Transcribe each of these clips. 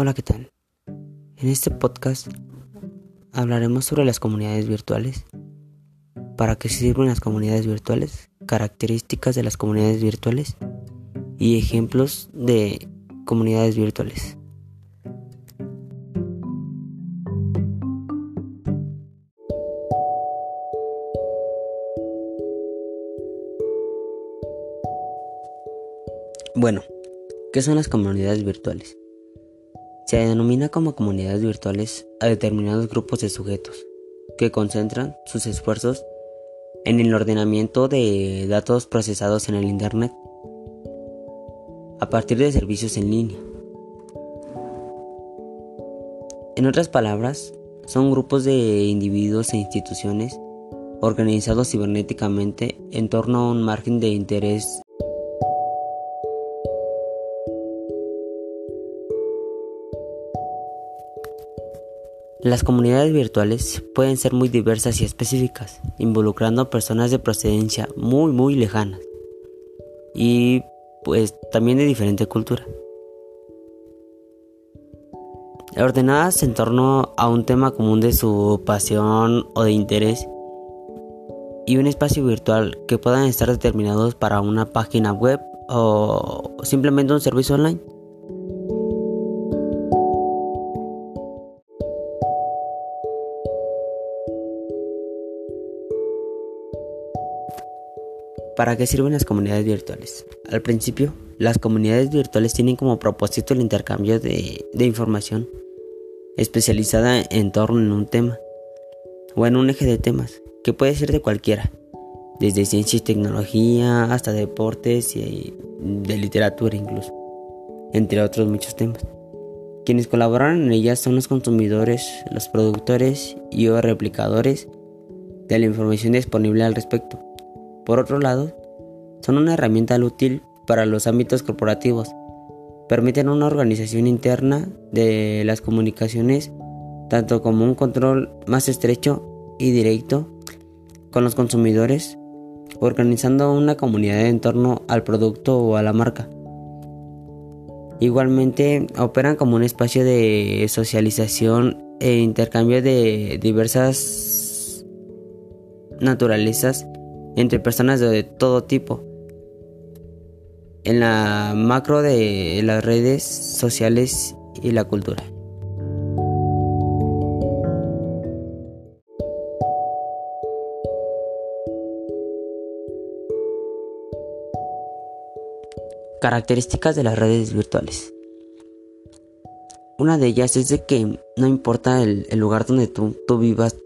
Hola, ¿qué tal? En este podcast hablaremos sobre las comunidades virtuales, para qué sirven las comunidades virtuales, características de las comunidades virtuales y ejemplos de comunidades virtuales. Bueno, ¿qué son las comunidades virtuales? Se denomina como comunidades virtuales a determinados grupos de sujetos que concentran sus esfuerzos en el ordenamiento de datos procesados en el Internet a partir de servicios en línea. En otras palabras, son grupos de individuos e instituciones organizados cibernéticamente en torno a un margen de interés Las comunidades virtuales pueden ser muy diversas y específicas, involucrando personas de procedencia muy muy lejanas y pues también de diferente cultura. Ordenadas en torno a un tema común de su pasión o de interés y un espacio virtual que puedan estar determinados para una página web o simplemente un servicio online. ¿Para qué sirven las comunidades virtuales? Al principio, las comunidades virtuales tienen como propósito el intercambio de, información especializada en torno a un tema o en un eje de temas, que puede ser de cualquiera, desde ciencia y tecnología hasta deportes y de literatura incluso, entre otros muchos temas. Quienes colaboran en ellas son los consumidores, los productores y o replicadores de la información disponible al respecto. Por otro lado, son una herramienta útil para los ámbitos corporativos. Permiten una organización interna de las comunicaciones, tanto como un control más estrecho y directo con los consumidores, organizando una comunidad en torno al producto o a la marca. Igualmente operan como un espacio de socialización e intercambio de diversas naturalezas entre personas de todo tipo. En la macro de las redes sociales y la cultura. Características de las redes virtuales. Una de ellas es de que no importa el, lugar donde tú, tú vivas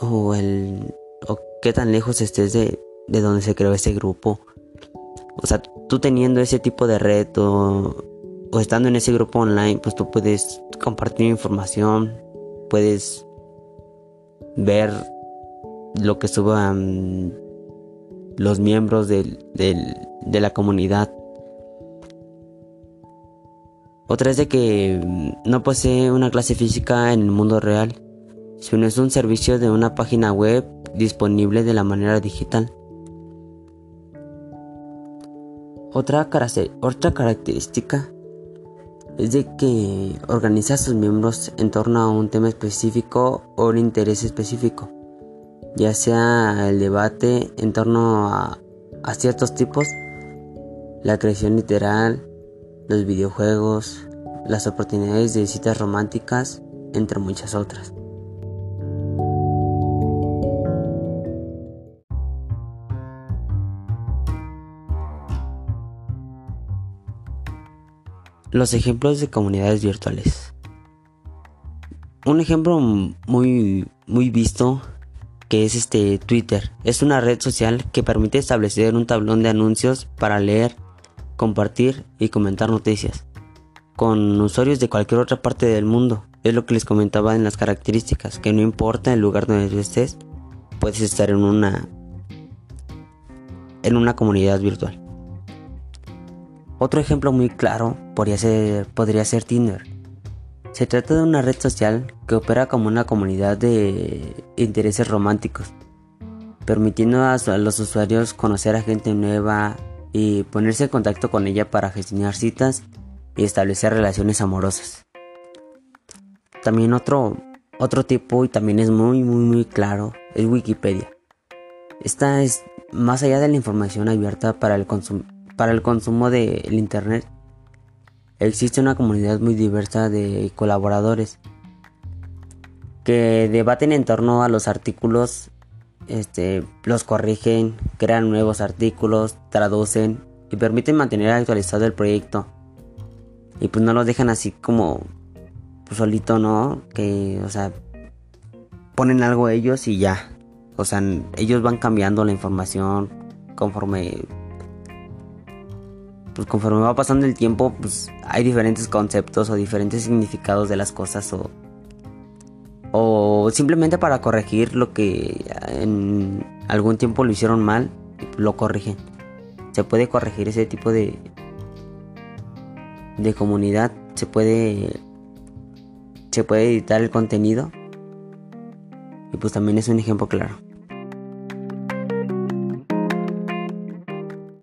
o, el, o qué tan lejos estés de, de donde se creó ese grupo. O sea, tú teniendo ese tipo de reto o estando en ese grupo online, pues tú puedes compartir información, puedes ver lo que suban los miembros de la comunidad. Otra es de que no posee una clase física en el mundo real, sino es un servicio de una página web disponible de la manera digital. Otra, característica es de que organiza a sus miembros en torno a un tema específico o un interés específico, ya sea el debate en torno a, a ciertos tipos, la creación literal, los videojuegos, las oportunidades de citas románticas, entre muchas otras. Los ejemplos de comunidades virtuales. Un ejemplo muy, muy visto que es este Twitter. Es una red social que permite establecer un tablón de anuncios para leer, compartir y comentar noticias con usuarios de cualquier otra parte del mundo. Es lo que les comentaba en las características, que no importa el lugar donde estés, puedes estar en una en una comunidad virtual. Otro ejemplo muy claro podría ser, podría ser Tinder. Se trata de una red social que opera como una comunidad de intereses románticos, permitiendo a, los usuarios conocer a gente nueva y ponerse en contacto con ella para gestionar citas y establecer relaciones amorosas. también otro, otro tipo y también es muy, muy, muy claro, es Wikipedia. Esta es más allá de la información abierta para el, para el consumo del Internet. Existe una comunidad muy diversa de colaboradores que debaten en torno a los artículos, este, los corrigen, crean nuevos artículos, traducen y permiten mantener actualizado el proyecto. Y pues no lo dejan así como pues, solito, ¿no? Que, o sea, ponen algo ellos y ya. O sea, ellos van cambiando la información conforme pues conforme va pasando el tiempo, pues hay diferentes conceptos o diferentes significados de las cosas o o simplemente para corregir lo que en algún tiempo lo hicieron mal, lo corrigen. Se puede corregir ese tipo de de comunidad, se puede se puede editar el contenido y pues también es un ejemplo claro.